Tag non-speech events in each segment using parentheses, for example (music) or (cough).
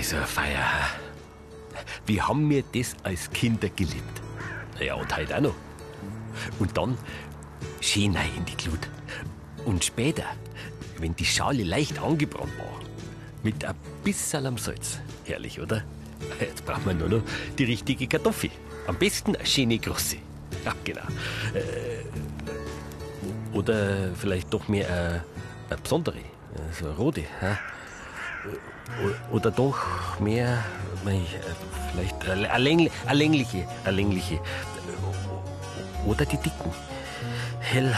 Also, Feier. Wie haben wir das als Kinder geliebt? Ja, und heute auch noch. Und dann schön in die Glut. Und später, wenn die Schale leicht angebrannt war, mit ein bisschen Salz. Herrlich, oder? Jetzt brauchen wir nur noch die richtige Kartoffel. Am besten eine schöne große. Ja, genau. Äh, oder vielleicht doch mehr eine, eine besondere, so eine rote. Ja? Oder doch mehr, vielleicht eine, längliche, eine längliche, eine längliche. Oder die dicken. Hell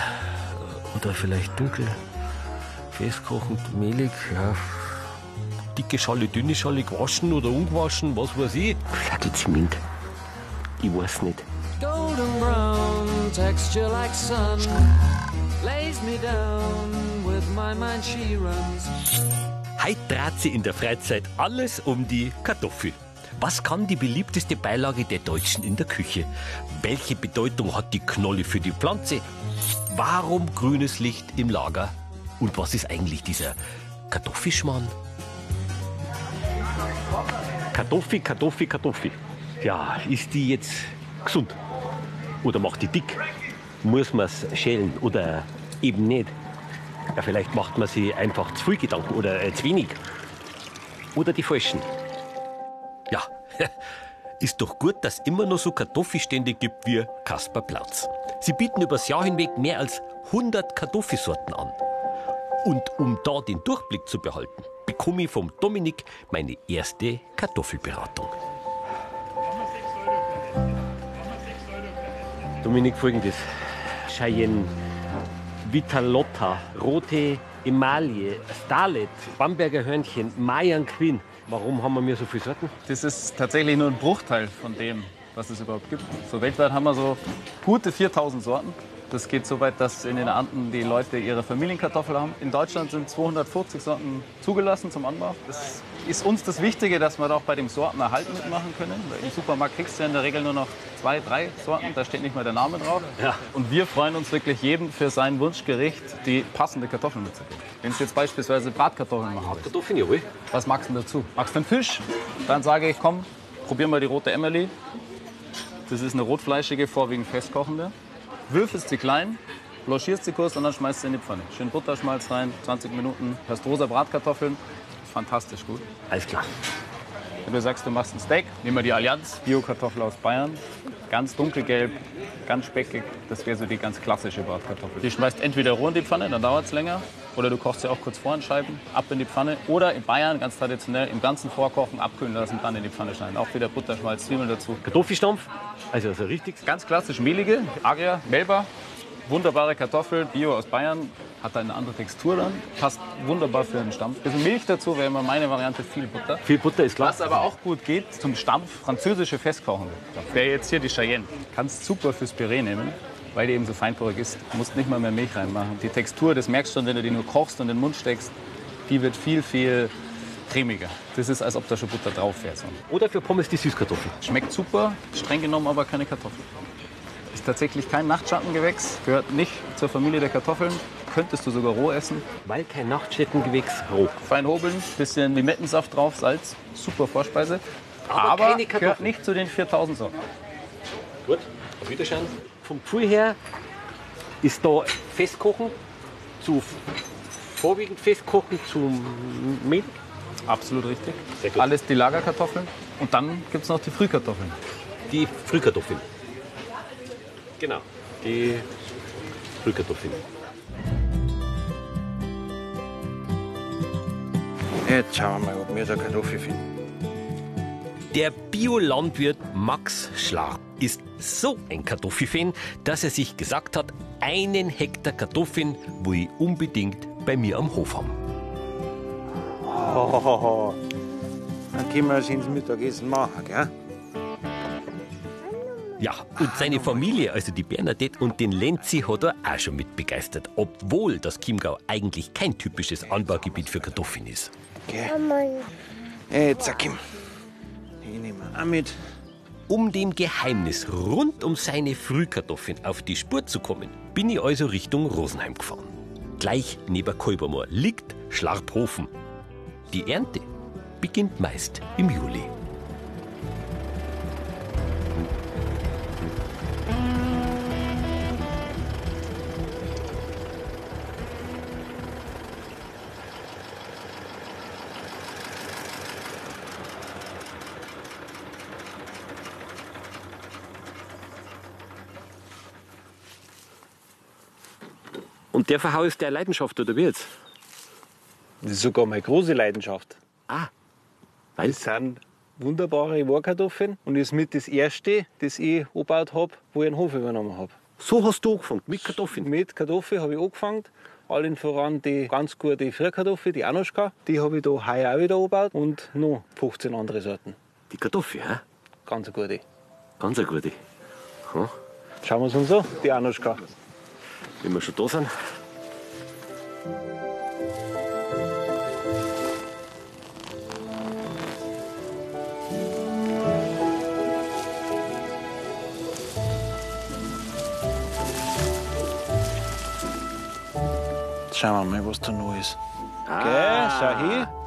oder vielleicht dunkel. Festkochend, mehlig, ja. Dicke Schale, dünne Schale, gewaschen oder ungewaschen, was weiß ich. Flackelzement. Ich weiß nicht. Golden brown, texture like sun, lays me down with my mind she runs. Heute dreht sie in der Freizeit alles um die Kartoffel. Was kann die beliebteste Beilage der Deutschen in der Küche? Welche Bedeutung hat die Knolle für die Pflanze? Warum grünes Licht im Lager? Und was ist eigentlich dieser Kartoffelschmarrn? Kartoffel, Kartoffel, Kartoffel. Ja, ist die jetzt gesund? Oder macht die dick? Muss man es schälen oder eben nicht? Ja, vielleicht macht man sich einfach zu viel Gedanken oder äh, zu wenig. Oder die falschen. Ja, (laughs) ist doch gut, dass es immer noch so Kartoffelstände gibt wie Kasper Platz. Sie bieten übers Jahr hinweg mehr als 100 Kartoffelsorten an. Und um da den Durchblick zu behalten, bekomme ich vom Dominik meine erste Kartoffelberatung. Dominik, folgendes. Cheyenne, Vitalotta, rote Emaille, Starlet, Bamberger Hörnchen, Mayan Queen. Warum haben wir mir so viele Sorten? Das ist tatsächlich nur ein Bruchteil von dem, was es überhaupt gibt. So weltweit haben wir so gute 4000 Sorten. Das geht so weit, dass in den Anden die Leute ihre Familienkartoffeln haben. In Deutschland sind 240 Sorten zugelassen zum Anbau. Das ist uns das Wichtige, dass wir da auch bei dem Sortenerhalt mitmachen können. Im Supermarkt kriegst du ja in der Regel nur noch zwei, drei Sorten, da steht nicht mehr der Name drauf. Ja. Und wir freuen uns wirklich jedem für sein Wunschgericht die passende Kartoffel mitzugeben. Wenn du jetzt beispielsweise Bratkartoffeln machen willst. Kartoffeln, jawohl. Was magst du dazu? Magst du einen Fisch? Dann sage ich, komm, probier mal die rote Emily. Das ist eine rotfleischige, vorwiegend festkochende würfelst sie klein, blanchierst sie kurz und dann schmeißt sie in die Pfanne. Schön Butterschmalz rein, 20 Minuten, hast rosa Bratkartoffeln, fantastisch gut. Alles klar. Wenn du sagst, du machst ein Steak, nehmen wir die Allianz, Bio-Kartoffel aus Bayern. Ganz dunkelgelb, ganz speckig. Das wäre so die ganz klassische Bratkartoffel. Die schmeißt entweder roh in die Pfanne, dann dauert es länger. Oder du kochst sie auch kurz vor in Scheiben, ab in die Pfanne. Oder in Bayern ganz traditionell im ganzen Vorkochen abkühlen lassen, dann in die Pfanne schneiden. Auch wieder Butter, Schmalz, Zwiebeln dazu. Kartoffelstampf, also so richtig. Ganz klassisch mehlige, Agria, Melba. Wunderbare Kartoffel, Bio aus Bayern hat eine andere Textur dann, passt wunderbar für den Stampf. Bisschen Milch dazu wäre immer meine Variante, viel Butter. Viel Butter ist klar. Was aber auch gut geht zum Stampf, französische Festkochende. Wäre jetzt hier die Cheyenne. Kannst super fürs Püree nehmen, weil die eben so feinporig ist. Du musst nicht mal mehr Milch reinmachen. Die Textur, das merkst du schon, wenn du die nur kochst und in den Mund steckst, die wird viel, viel cremiger. Das ist, als ob da schon Butter drauf wäre. Oder für Pommes die Süßkartoffel. Schmeckt super, streng genommen aber keine Kartoffel. Ist tatsächlich kein Nachtschattengewächs, gehört nicht zur Familie der Kartoffeln. Könntest du sogar roh essen. Weil kein Nachtschattengewächs roh. Fein hobeln, bisschen Limettensaft drauf, Salz, super Vorspeise. Aber, aber gehört nicht zu den 4000 Sorten. Gut, auf Wiedersehen. Vom Gefühl her ist da Festkochen zu vorwiegend Festkochen zum Mehl. Absolut richtig. Alles die Lagerkartoffeln. Und dann gibt es noch die Frühkartoffeln. Die Frühkartoffeln. Genau, die Frühkartoffeln. Jetzt schauen wir mal, ob wir da Kartoffeln finden. Der Biolandwirt Max Schlag ist so ein Kartoffelfan, dass er sich gesagt hat, einen Hektar Kartoffeln will ich unbedingt bei mir am Hof haben. Oh, (laughs) dann können wir es ins Mittagessen machen, gell? Ja, und seine Familie, also die Bernadette und den Lenzi, hat er auch schon mit begeistert. Obwohl das Chiemgau eigentlich kein typisches Anbaugebiet für Kartoffeln ist. Okay. Jetzt, sag ihm. Ich nehme auch mit. Um dem Geheimnis rund um seine Frühkartoffeln auf die Spur zu kommen, bin ich also Richtung Rosenheim gefahren. Gleich neben Kolbermoor liegt Schlarphofen. Die Ernte beginnt meist im Juli. Und der Verhau ist der Leidenschaft, oder wie jetzt? Das ist sogar meine große Leidenschaft. Ah, weil? Das sind wunderbare Warkartoffeln und ist mit das erste, das ich angebaut habe, wo ich einen Hof übernommen habe. So hast du angefangen, mit Kartoffeln. Mit Kartoffeln habe ich angefangen. Allen voran die ganz gute Frühkartoffel, die Anuschka. Die habe ich da heuer auch wieder angebaut und noch 15 andere Sorten. Die Kartoffel, hä? Ganz eine gute. Ganz eine gute. Ja, Schauen wir uns an, die Anuschka. Wenn wir schon da sind. Schauen wir mal, was da noch ist. Ah, Gell, schau hin.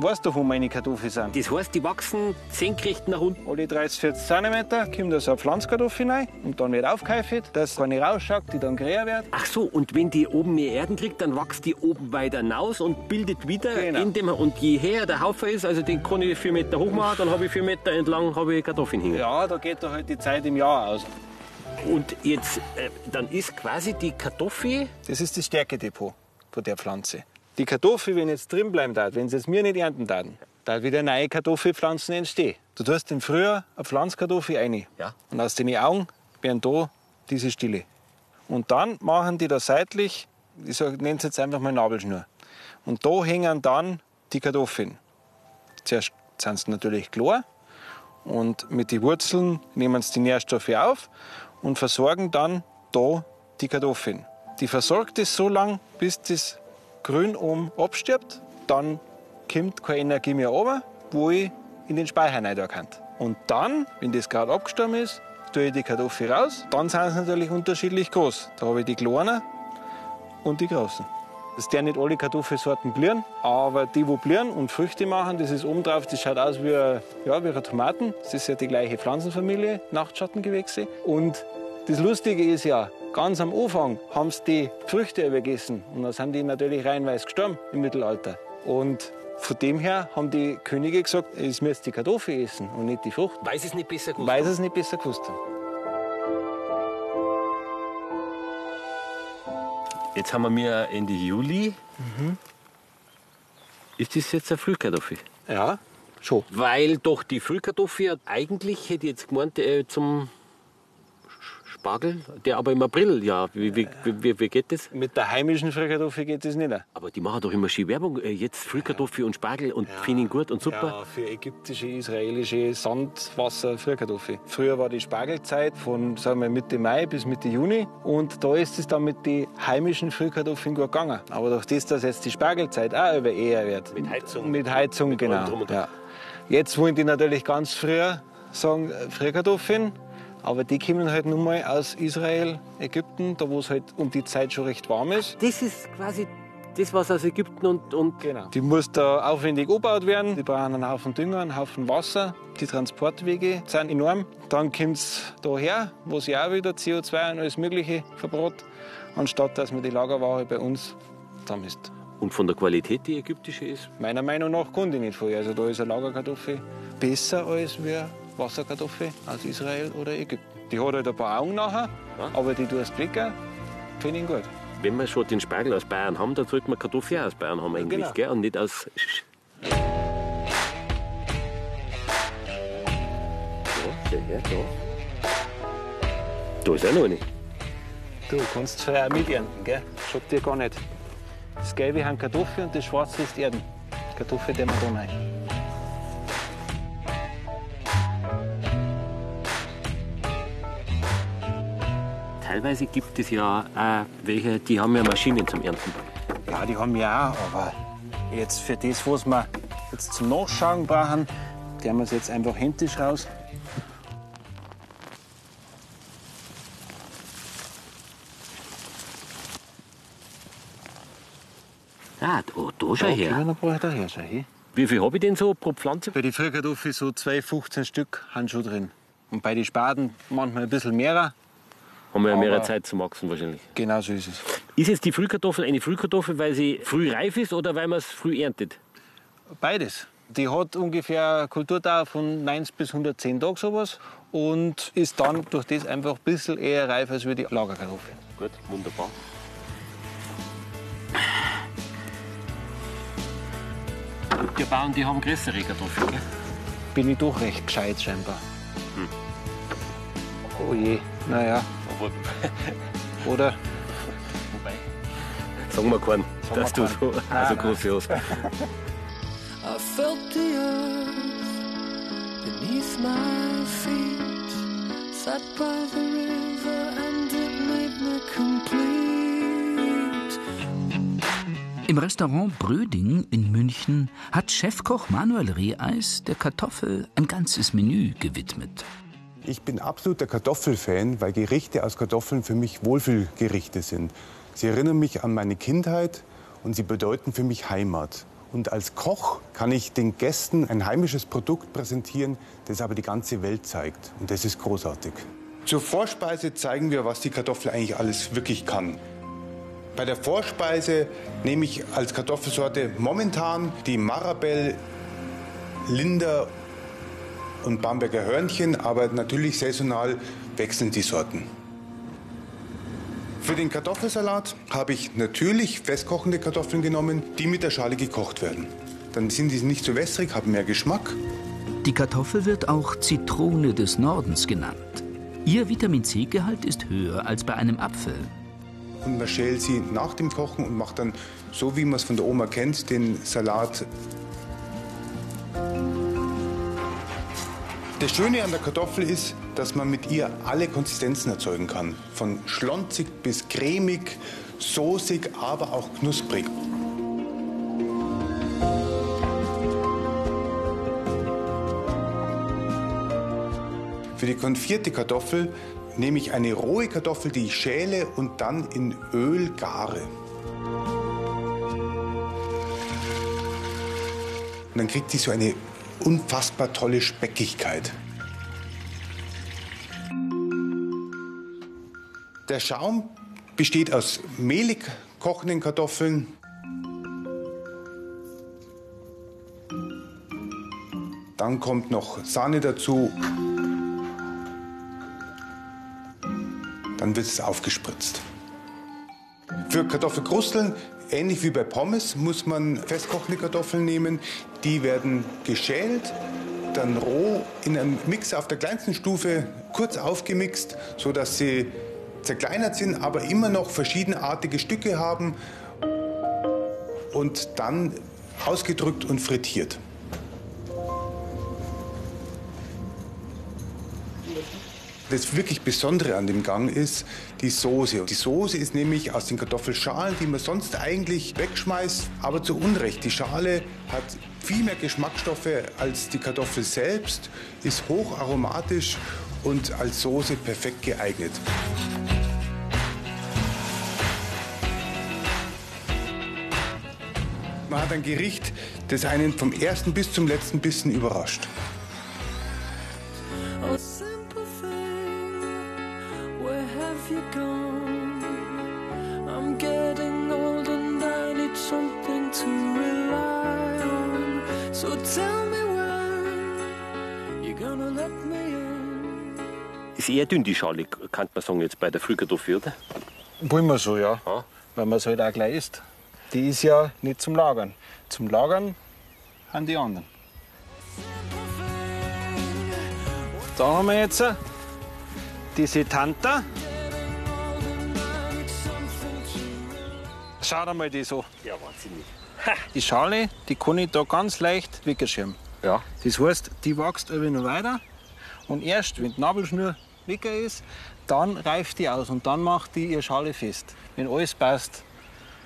Weißt du, wo meine Kartoffeln sind? Das heißt, die wachsen senkrecht nach unten. Alle 30, 40 cm kommt da so eine Pflanzkartoffel rein und dann wird aufgeheifert, dass keine rausschaut, die dann größer wird. Ach so, und wenn die oben mehr Erden kriegt, dann wächst die oben weiter hinaus und bildet wieder Genau. in dem. Und je höher der Haufen ist, also den kann ich vier Meter hoch machen, dann habe ich vier Meter entlang habe ich Kartoffeln hängen. Ja, da geht da halt die Zeit im Jahr aus. Und jetzt, äh, dann ist quasi die Kartoffel, Das ist das Stärkedepot von der Pflanze. Die Kartoffel, wenn jetzt drin bleiben darf, wenn sie es mir nicht ernten würden, da wieder neue Kartoffelpflanzen entstehen. Du tust im Frühjahr eine Pflanzkartoffel rein. Ja. Und aus den Augen werden da diese Stille. Und dann machen die da seitlich, ich nenne es jetzt einfach mal Nabelschnur. Und da hängen dann die Kartoffeln. Zuerst sind sie natürlich klar und mit den Wurzeln nehmen sie die Nährstoffe auf und versorgen dann da die Kartoffeln. Die versorgt es so lange, bis das Grün oben abstirbt. Dann kommt keine Energie mehr runter, wo ich in den Speicher rein kann. Und dann, wenn das gerade abgestorben ist, tue ich die Kartoffel raus. Dann sind sie natürlich unterschiedlich groß. Da habe ich die kleinen und die großen. Das werden nicht alle Kartoffelsorten blühen, aber die, die blühen und Früchte machen, das ist oben drauf, das schaut aus wie, eine- ja, wie eine Tomaten. Das ist ja die gleiche Pflanzenfamilie, Nachtschattengewächse. Und das Lustige ist ja, ganz am Anfang haben sie die Früchte übergessen und dann sind die natürlich reihenweise gestorben im Mittelalter. Und von dem her haben die Könige gesagt, es müsst die Kartoffel essen und nicht die Frucht, weiß es nicht besser gewusst. sie es nicht besser gewusst. Jetzt haben wir Ende Juli. Ist das jetzt eine Frühkartoffel? Ja, schon. Weil doch die Frühkartoffel eigentlich, hätte ich jetzt gemeint, äh, zum Spargel, der aber im April, ja, wie, wie, wie, wie geht das? Mit der heimischen Frühkartoffel geht das nicht. Aber die machen doch immer schön Werbung. Äh, Jetzt Frühkartoffel und Spargel und finden ihn gut und super. Ja, für ägyptische, israelische Sandwasser Frühkartoffel. Früher war die Spargelzeit von sagen wir, Mitte Mai bis Mitte Juni und da ist es dann mit den heimischen Frühkartoffeln gut gegangen. Aber durch das, dass jetzt die Spargelzeit auch über eher wird. Mit Heizung. Mit Heizung, allem genau. Ja. Jetzt wollen die natürlich ganz früher sagen äh, Frühkartoffeln. Aber die kommen halt nun mal aus Israel, Ägypten, da wo es halt um die Zeit schon recht warm ist. Das ist quasi das, was aus Ägypten und, und Genau. Die muss da aufwendig angebaut werden. Die brauchen einen Haufen Dünger, einen Haufen Wasser. Die Transportwege sind enorm. Dann kommt es daher, wo sie auch wieder CO2 und alles Mögliche verbrot, anstatt dass man die Lagerware bei uns zusammenmisst. und von der Qualität, die ägyptische ist. Meiner Meinung nach kann die nicht voll. Also da ist eine Lagerkartoffel besser als eine Wasserkartoffel aus Israel oder Ägypten. Die hat halt ein paar Augen nachher, Ja. aber die tust weg, finde ich gut. Wenn wir schon den Spargel aus Bayern haben, dann sollte man Kartoffeln aus Bayern haben eigentlich, Genau. gell? Und nicht aus... Ja, der her, da. Da ist auch noch eine. Du kannst frei auch miternten, gell? Schaut dir gar nicht. Das Gelbe haben Kartoffeln und das Schwarze ist Erden. Kartoffel, der man da rein. Teilweise gibt es ja auch welche, die haben ja Maschinen zum Ernten. Ja, die haben wir auch, aber jetzt für das, was wir jetzt zum Nachschauen brauchen, der wir es jetzt einfach händisch raus. Ah, da, da schau Ja, her. Dann brauche ich da her, schau her. Wie viel habe ich denn so pro Pflanze? Bei den Frühkartoffeln so 2, 15 Stück haben schon drin. Und bei den Spaten manchmal ein bisschen mehr. Haben wir ja mehr Zeit zum Wachsen wahrscheinlich. Genau so ist es. Ist jetzt die Frühkartoffel eine Frühkartoffel, weil sie früh reif ist oder weil man es früh erntet? Beides. Die hat ungefähr eine Kulturdauer von 90 bis 110 Tagen sowas und ist dann durch das einfach ein bisschen eher reif als wie die Lagerkartoffel. Gut, wunderbar. Die Bauern, die haben größere Kartoffeln, gell? Bin ich doch recht gescheit scheinbar. Oh je, naja, Aber, (laughs) oder? wobei. Sagen wir keinen, Sagen dass wir du so, keinen. also Nein, große hast. I felt the earth beneath my feet. Sat by the river and it made me complete. Im Restaurant Bröding in München hat Chefkoch Manuel Reeis der Kartoffel ein ganzes Menü gewidmet. Ich bin absoluter Kartoffelfan, weil Gerichte aus Kartoffeln für mich Wohlfühlgerichte sind. Sie erinnern mich an meine Kindheit und sie bedeuten für mich Heimat. Und als Koch kann ich den Gästen ein heimisches Produkt präsentieren, das aber die ganze Welt zeigt. Und das ist großartig. Zur Vorspeise zeigen wir, was die Kartoffel eigentlich alles wirklich kann. Bei der Vorspeise nehme ich als Kartoffelsorte momentan die Marabell, Linder und Bamberger Hörnchen, aber natürlich saisonal wechseln die Sorten. Für den Kartoffelsalat habe ich natürlich festkochende Kartoffeln genommen, die mit der Schale gekocht werden. Dann sind die nicht so wässrig, haben mehr Geschmack. Die Kartoffel wird auch Zitrone des Nordens genannt. Ihr Vitamin C-Gehalt ist höher als bei einem Apfel. Und man schält sie nach dem Kochen und macht dann, so wie man es von der Oma kennt, den Salat. Das Schöne an der Kartoffel ist, dass man mit ihr alle Konsistenzen erzeugen kann. Von schlonzig bis cremig, soßig, aber auch knusprig. Für die konfierte Kartoffel nehme ich eine rohe Kartoffel, die ich schäle und dann in Öl gare. Und dann kriegt sie so eine unfassbar tolle Speckigkeit. Der Schaum besteht aus mehlig kochenden Kartoffeln. Dann kommt noch Sahne dazu. Dann wird es aufgespritzt. Für Kartoffelkrusteln, ähnlich wie bei Pommes, muss man festkochende Kartoffeln nehmen. Die werden geschält, dann roh in einem Mixer auf der kleinsten Stufe kurz aufgemixt, sodass sie zerkleinert sind, aber immer noch verschiedenartige Stücke haben und dann ausgedrückt und frittiert. Das wirklich Besondere an dem Gang ist die Soße. Die Soße ist nämlich aus den Kartoffelschalen, die man sonst eigentlich wegschmeißt, aber zu Unrecht. Die Schale hat viel mehr Geschmacksstoffe als die Kartoffel selbst, ist hocharomatisch und als Soße perfekt geeignet. Man hat ein Gericht, das einen vom ersten bis zum letzten Bissen überrascht. Eher dünn die Schale, kann man sagen, jetzt bei der Frühkartoffel, oder? Wollen wir so, ja. Ja. Weil man es halt auch gleich isst. Die ist ja nicht zum Lagern. Zum Lagern haben die anderen. Da haben wir jetzt diese Tanta. Schaut einmal die so. Ja, wahnsinnig. Die Schale, die kann ich da ganz leicht wegschirmen. Ja. Das heißt, die wächst irgendwie noch weiter und erst, wenn die Nabelschnur weg ist, dann reift die aus und dann macht die ihre Schale fest. Wenn alles passt,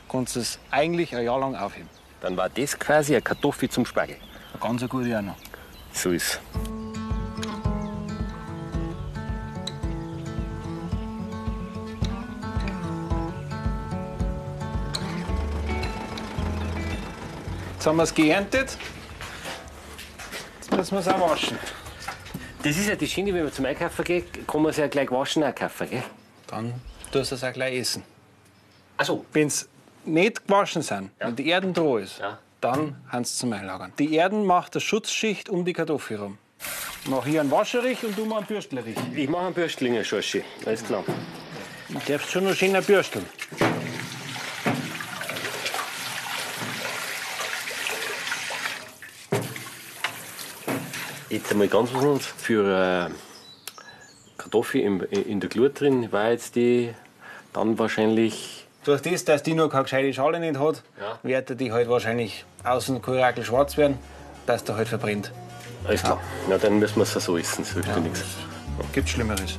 kannst du es eigentlich ein Jahr lang aufheben. Dann war das quasi eine Kartoffel zum Spargel. Eine ganz gute auch noch. So ist Jetzt haben wir es geerntet. müssen wir es auch waschen. Das ist ja das Schöne, wenn man zum Einkaufen geht, kann man es ja gleich waschen einkaufen, gell? Dann tust du es auch gleich essen. Achso. Wenn sie nicht gewaschen sind, wenn die Erden da ist, Ja. dann haben sie zum Einlagern. Die Erden macht eine Schutzschicht um die Kartoffel herum. Mach hier einen Wascherich und du mal einen Bürstlerich. Ich mache einen Bürstlinger, Schorschi. Alles klar. Du darfst schon noch schöner bürsteln. Jetzt einmal ganz was anderes. Für äh, Kartoffel in, in der Glut drin war jetzt die dann wahrscheinlich. Durch das, dass die noch keine gescheite Schale nicht hat, Ja. wird die halt wahrscheinlich außen Kurakel schwarz werden, dass der halt verbrennt. Alles klar. Na, dann müssen wir es so essen, so hilft ja nichts. Gibt's Schlimmeres.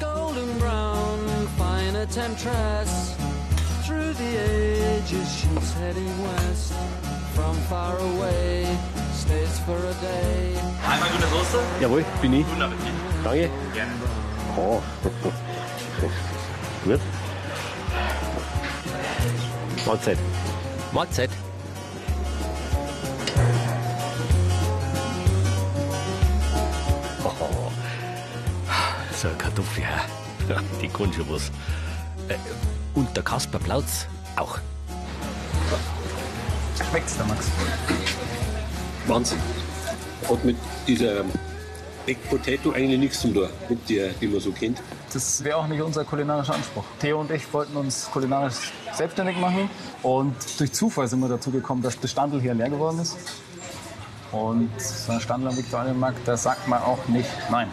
golden brown, fine temptress. Through the ages, she's heading west. From far away, stays for a day. Einmal gute Soße. Jawohl, bin ich. Guten Appetit. Danke. Gerne. Oh. (laughs) Gut. Mahlzeit. Mahlzeit. Oh. So eine Kartoffel, ja. (laughs) die kann schon was. Äh, Und der Kasper Plautz auch. Schmeckt's da, Max? Wahnsinn. Hat mit dieser Baked Potato eigentlich nichts zu tun, mit der, die man so kennt. Das wäre auch nicht unser kulinarischer Anspruch. Theo und ich wollten uns kulinarisch selbstständig machen und durch Zufall sind wir dazu gekommen, dass der Standel hier leer geworden ist. Und so ein Standel am Viktualienmarkt, da sagt man auch nicht nein.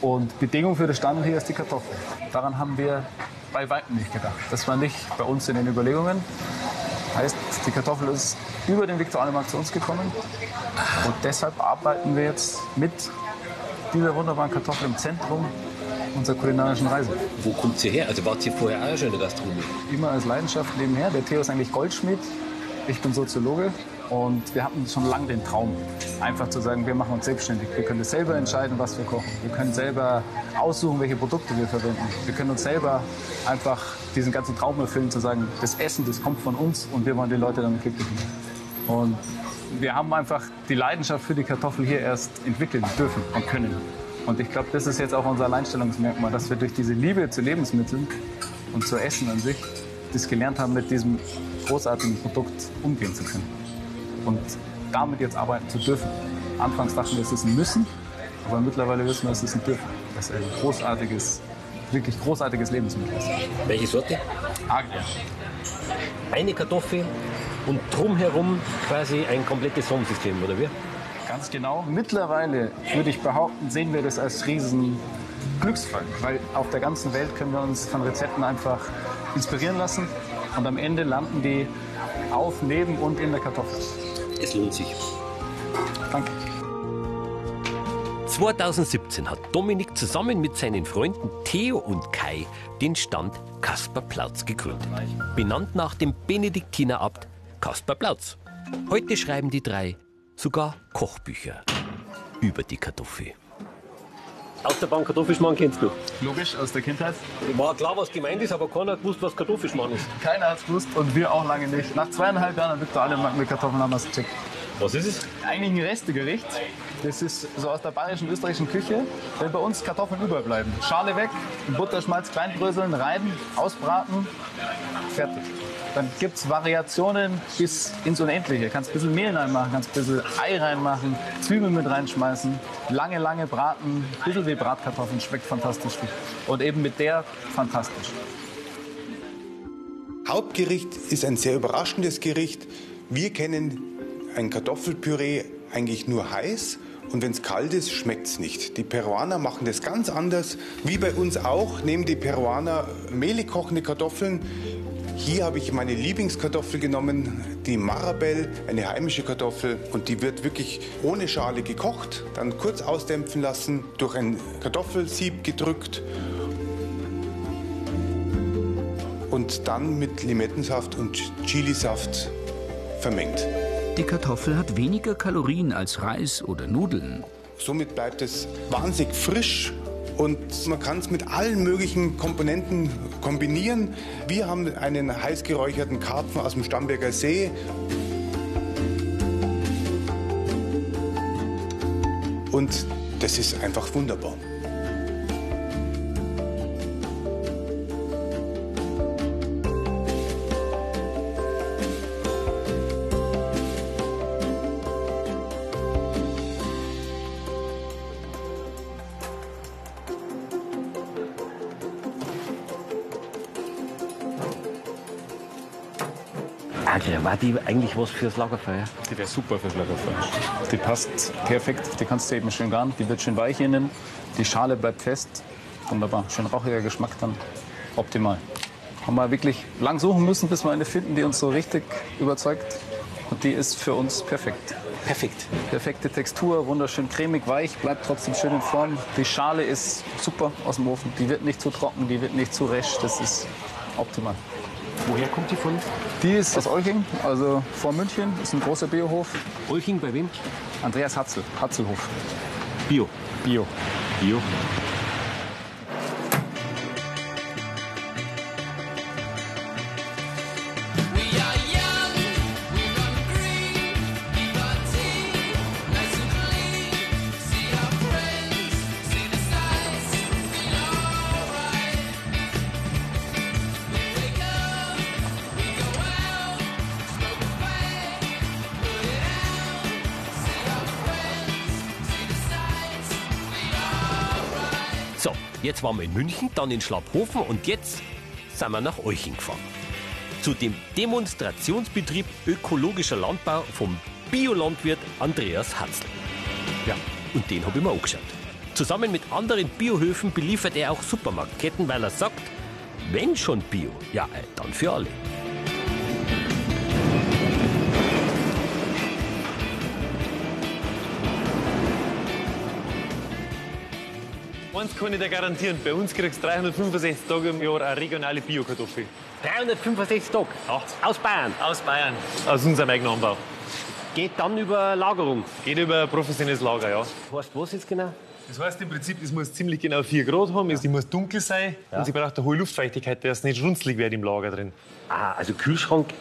Und Bedingung für den Standel hier ist die Kartoffel. Daran haben wir bei weitem nicht gedacht. Das war nicht bei uns in den Überlegungen. Heißt, die Kartoffel ist über den Viktualienmarkt zu uns gekommen. Und deshalb arbeiten wir jetzt mit dieser wunderbaren Kartoffel im Zentrum unserer kulinarischen Reise. Wo kommt sie her? Also wart ihr vorher auch schon in der Gastronomie? Immer als Leidenschaft nebenher. Der Theo ist eigentlich Goldschmied, ich bin Soziologe und wir hatten schon lange den Traum, einfach zu sagen, wir machen uns selbstständig. Wir können selber entscheiden, was wir kochen. Wir können selber aussuchen, welche Produkte wir verwenden. Wir können uns selber einfach diesen ganzen Traum erfüllen, zu sagen, das Essen, das kommt von uns und wir wollen die Leute damit glücklich. Und wir haben einfach die Leidenschaft für die Kartoffel hier erst entwickeln dürfen und können. Und ich glaube, das ist jetzt auch unser Alleinstellungsmerkmal, dass wir durch diese Liebe zu Lebensmitteln und zu Essen an sich das gelernt haben, mit diesem großartigen Produkt umgehen zu können. Und damit jetzt arbeiten zu dürfen. Anfangs dachten wir, es ist ein Müssen, aber mittlerweile wissen wir, es ist ein Dürfen. Das ist ein großartiges, wirklich großartiges Lebensmittel ist. Welche Sorte? Agria. Eine Kartoffel und drumherum quasi ein komplettes Sonnensystem, oder wie? Ganz genau. Mittlerweile würde ich behaupten, sehen wir das als riesen Glücksfall, weil auf der ganzen Welt können wir uns von Rezepten einfach inspirieren lassen und am Ende landen die auf, neben und in der Kartoffel. Es lohnt sich. Danke. 2017 hat Dominik zusammen mit seinen Freunden Theo und Kai den Stand Kaspar Plautz gegründet. Benannt nach dem Benediktinerabt Kaspar Plautz. Heute schreiben die drei sogar Kochbücher über die Kartoffel. Aus der Bank Kartoffelschmarrn kennst du. Logisch, aus der Kindheit. War klar, was gemeint ist, aber keiner hat gewusst, was Kartoffelschmarrn ist. Keiner hat es gewusst und wir auch lange nicht. Nach zweieinhalb Jahren Viktor Allemann mit Kartoffeln haben wir es gecheckt. Was ist es? Eigentlich ein Restegericht. Das ist so aus der bayerischen, österreichischen Küche. Wenn bei uns Kartoffeln überbleiben. Schale weg, Butterschmalz kleinbröseln, rein, ausbraten, fertig. Dann gibt es Variationen bis ins Unendliche. Kannst ein bisschen Mehl reinmachen, kannst ein bisschen Ei reinmachen, Zwiebeln mit reinschmeißen, lange, lange braten, ein bisschen wie Bratkartoffeln, schmeckt fantastisch. Und eben mit der fantastisch. Hauptgericht ist ein sehr überraschendes Gericht. Wir kennen ein Kartoffelpüree eigentlich nur heiß und wenn es kalt ist, schmeckt es nicht. Die Peruaner machen das ganz anders. Wie bei uns auch nehmen die Peruaner mehlig kochende Kartoffeln. Hier habe ich meine Lieblingskartoffel genommen, die Marabel, eine heimische Kartoffel. Und die wird wirklich ohne Schale gekocht, dann kurz ausdämpfen lassen, durch ein Kartoffelsieb gedrückt und dann mit Limettensaft und Chilisaft vermengt. Die Kartoffel hat weniger Kalorien als Reis oder Nudeln. Somit bleibt es wahnsinnig frisch und man kann es mit allen möglichen Komponenten kombinieren. Wir haben einen heiß geräucherten Karpfen aus dem Stamberger See. Und das ist einfach wunderbar. Die eigentlich was fürs Lagerfeuer? Die wäre super fürs Lagerfeuer. Die passt perfekt, die kannst du eben schön garen, die wird schön weich innen, die Schale bleibt fest. Wunderbar, schön rauchiger Geschmack dann, optimal. Haben wir wirklich lang suchen müssen, bis wir eine finden, die uns so richtig überzeugt. Und die ist für uns perfekt. Perfekt. Perfekte Textur, wunderschön cremig, weich, bleibt trotzdem schön in Form. Die Schale ist super aus dem Ofen, die wird nicht zu trocken, die wird nicht zu resch, das ist optimal. Woher kommt die von? Die ist aus Olching, also vor München, ist ein großer Biohof. Olching bei wem? Andreas Hatzel, Hatzelhof. Bio. Bio. Bio. So, jetzt waren wir in München, dann in Schlapphofen und jetzt sind wir nach Olching gefahren. Zu dem Demonstrationsbetrieb ökologischer Landbau vom Biolandwirt Andreas Hatzl. Ja, und den habe ich mir angeschaut. Zusammen mit anderen Biohöfen beliefert er auch Supermarktketten, weil er sagt, wenn schon Bio, ja, dann für alle. Eins kann ich dir garantieren, bei uns kriegst du 365 Tage im Jahr eine regionale Biokartoffel. 365 Tage aus Bayern. Aus Bayern. Aus unserem eigenen Anbau. Geht dann über Lagerung. Geht über ein professionelles Lager, ja. Heißt was jetzt genau? Das heißt im Prinzip, es muss ziemlich genau 4 Grad haben, es muss dunkel sein und sie braucht eine hohe Luftfeuchtigkeit, dass es nicht runzlig wird im Lager drin. Ah, also Kühlschrank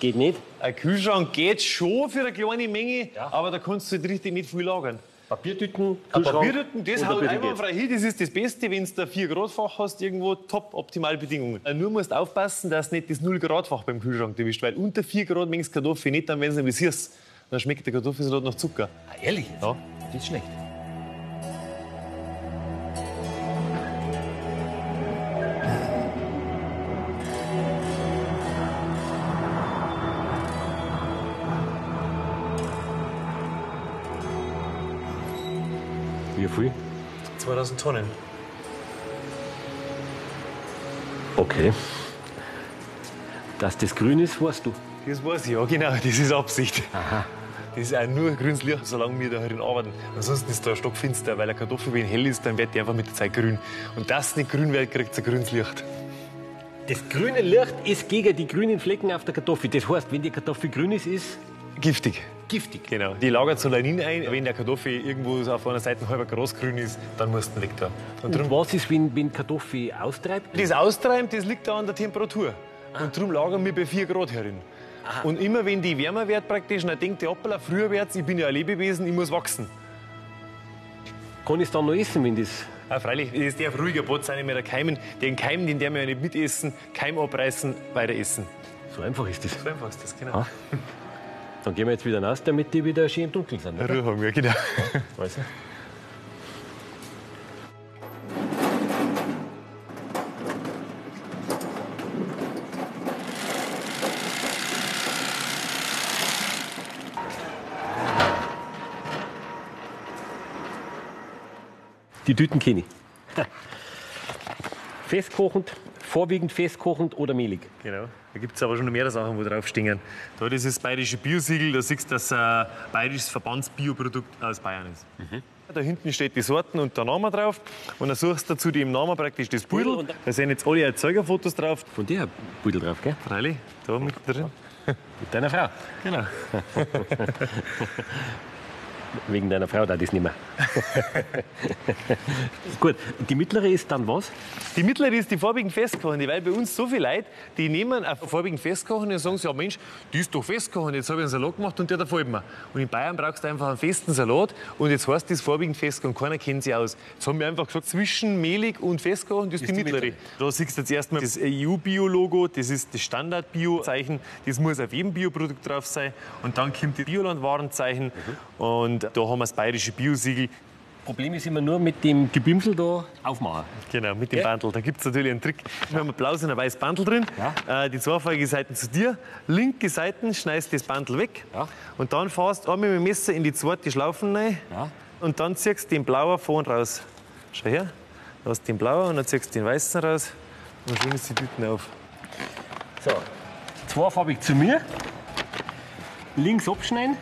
geht nicht. Ein Kühlschrank geht schon für eine kleine Menge, aber da kannst du halt richtig nicht viel lagern. Papiertüten. Papiertüten, das haut einwandfrei hin, das ist das Beste, wenn du ein 4-Grad-Fach hast, irgendwo top, optimale Bedingungen. Äh, Nur musst du aufpassen, dass du nicht das 0-Grad-Fach beim Kühlschrank erwischt, weil unter 4 Grad mengst Kartoffel nicht, dann werden sie nämlich süß. Dann schmeckt der Kartoffelsalat nach Zucker. Ah, ehrlich? Ja. Das ist schlecht. 2000 Tonnen. Okay. Dass das grün ist, weißt du. Das weiß ich, ja, genau, das ist Absicht. Das ist auch nur grünes Licht, solange wir da drin arbeiten. Ansonsten ist da stockfinster, weil eine Kartoffel, wenn hell ist, dann wird die einfach mit der Zeit grün. Und das nicht grün wird, kriegt sie grünes Licht. Das grüne Licht ist gegen die grünen Flecken auf der Kartoffel. Das heißt, wenn die Kartoffel grün ist, ist Giftig. Giftig. Genau. Die lagert Solanin ein. Wenn der Kartoffel irgendwo auf einer Seite halber grasgrün ist, dann musst du ihn weg da. Und Und drum, was ist, wenn, wenn Kartoffel austreibt? das Austreiben, das liegt da an der Temperatur. Und darum lagern wir bei 4 Grad herin. Und immer wenn die wärmer wird praktisch, dann denkt die Appel, früher wird's, ich bin ja ein Lebewesen, ich muss wachsen. Kann ich es dann noch essen, wenn das. Ja, freilich, das darf ruhiger Bot sein mit der Keimen. Den Keim, den darf man ja nicht mitessen, Keim abreißen, weiter essen. So einfach ist das. So einfach ist das, genau. Ah. (laughs) Dann gehen wir jetzt wieder raus, damit die wieder schön im Dunkeln sind. Oder? Ruhe haben wir, genau. Weißt du? Die Tüten kenne ich. Festkochend, vorwiegend festkochend oder mehlig. genau. Da gibt es aber schon noch mehrere Sachen, wo draufstehen. Da das ist das bayerische Biosiegel, da siehst du, dass ein bayerisches Verbandsbioprodukt aus Bayern ist. Da hinten steht die Sorten und der Name drauf. Und dann suchst du dazu dem Namen praktisch das Pudel Da sind jetzt alle Erzeugerfotos drauf. Von dir Pudel drauf, gell? Freilich, da mit drin. Mit deiner Frau. Genau. (laughs) Wegen deiner Frau da das nicht mehr. (laughs) Gut, die mittlere ist dann was? Die mittlere ist die farbigen festkochende, weil bei uns so viele Leute, die nehmen auf farbigen festkochende und sagen sie, ja Mensch, die ist doch festkochend, jetzt habe ich einen Salat gemacht und der da fällt mir. Und in Bayern brauchst du einfach einen festen Salat und jetzt heißt das farbigen festkochend, keiner kennt sie aus. Jetzt haben wir einfach gesagt, zwischen mehlig und festkochend ist, die, mittlere. Da siehst du jetzt erstmal das EU-Bio-Logo, das ist das Standard-Bio-Zeichen, das muss auf jedem Bioprodukt drauf sein und dann kommt das Bioland-Warenzeichen und da haben wir das bayerische Biosiegel. Problem ist immer nur mit dem Gebimsel da aufmachen. Genau, mit dem Bandel. Da gibt es natürlich einen Trick. Wir haben ein blaues und ein weißes Bandel drin. Äh, die zweifarbige Seiten zu dir. Linke Seiten schneidest das Bandel weg. Ja. Und dann fährst du einmal mit dem Messer in die zweite Schlaufen rein. Ja. Und dann ziehst du den blauen vorn raus. Schau her. Du hast den blauen und dann ziehst du den weißen raus. Und schwingst die Tüten auf. So, zweifarbig zu mir. Links abschneiden.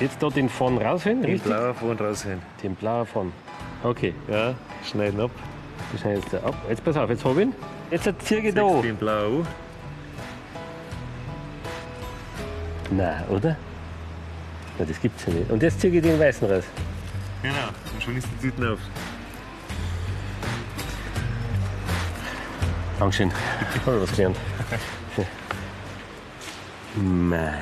Jetzt da den vorn rausholen, Den richtig? blauen vorn rausholen. Den blauen vorn. Okay, Ja, schneiden ab. das schneide ich jetzt ab. Jetzt pass auf, jetzt habe ich ihn. Jetzt ziehe ich da blauen an. Nein, oder? Na, das gibt's ja nicht. Und jetzt ziehe ich den weißen raus. Genau, und schon ist die Tüten auf. Dankeschön. (laughs) Habe ich was gelernt. (laughs) Mei.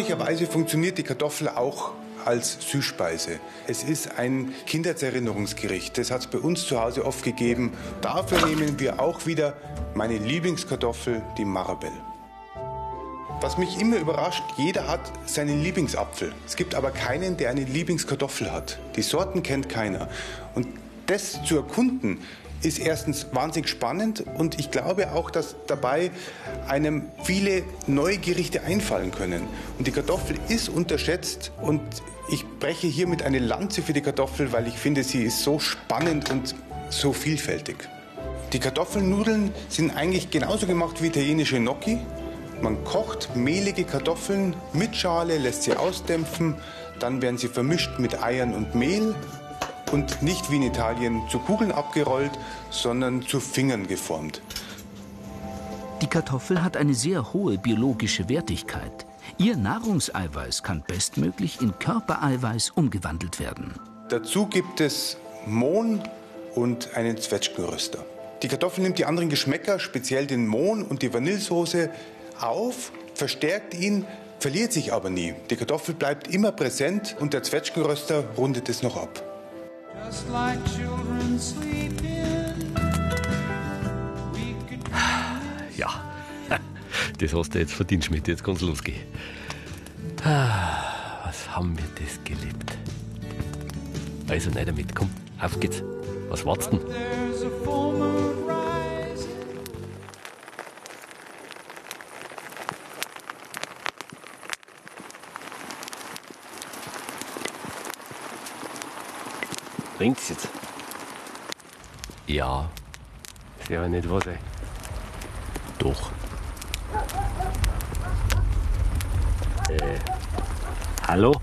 Erstaunlicherweise funktioniert die Kartoffel auch als Süßspeise. Es ist ein Kindheitserinnerungsgericht. Das hat es bei uns zu Hause oft gegeben. Dafür nehmen wir auch wieder meine Lieblingskartoffel, die Marabelle. Was mich immer überrascht, jeder hat seinen Lieblingsapfel. Es gibt aber keinen, der eine Lieblingskartoffel hat. Die Sorten kennt keiner. Und das zu erkunden, ist erstens wahnsinnig spannend und ich glaube auch, dass dabei einem viele neue Gerichte einfallen können. Und die Kartoffel ist unterschätzt und ich breche hiermit eine Lanze für die Kartoffel, weil ich finde, sie ist so spannend und so vielfältig. Die Kartoffelnudeln sind eigentlich genauso gemacht wie italienische Gnocchi. Man kocht mehlige Kartoffeln mit Schale, lässt sie ausdämpfen, dann werden sie vermischt mit Eiern und Mehl und nicht wie in Italien zu Kugeln abgerollt, sondern zu Fingern geformt. Die Kartoffel hat eine sehr hohe biologische Wertigkeit. Ihr Nahrungseiweiß kann bestmöglich in Körpereiweiß umgewandelt werden. Dazu gibt es Mohn und einen Zwetschgenröster. Die Kartoffel nimmt die anderen Geschmäcker, speziell den Mohn und die Vanillesoße, auf, verstärkt ihn, verliert sich aber nie. Die Kartoffel bleibt immer präsent und der Zwetschgenröster rundet es noch ab. (sighs) Ja, (laughs) das hast du jetzt verdient, Schmidt. Jetzt kann's losgehen. Ah, (sighs) Was haben wir das geliebt? Also, nicht damit. Komm, auf geht's. Was wartest denn? Ringt's jetzt? Ja. Ist ja nicht was, ey. Doch. Äh. Hallo?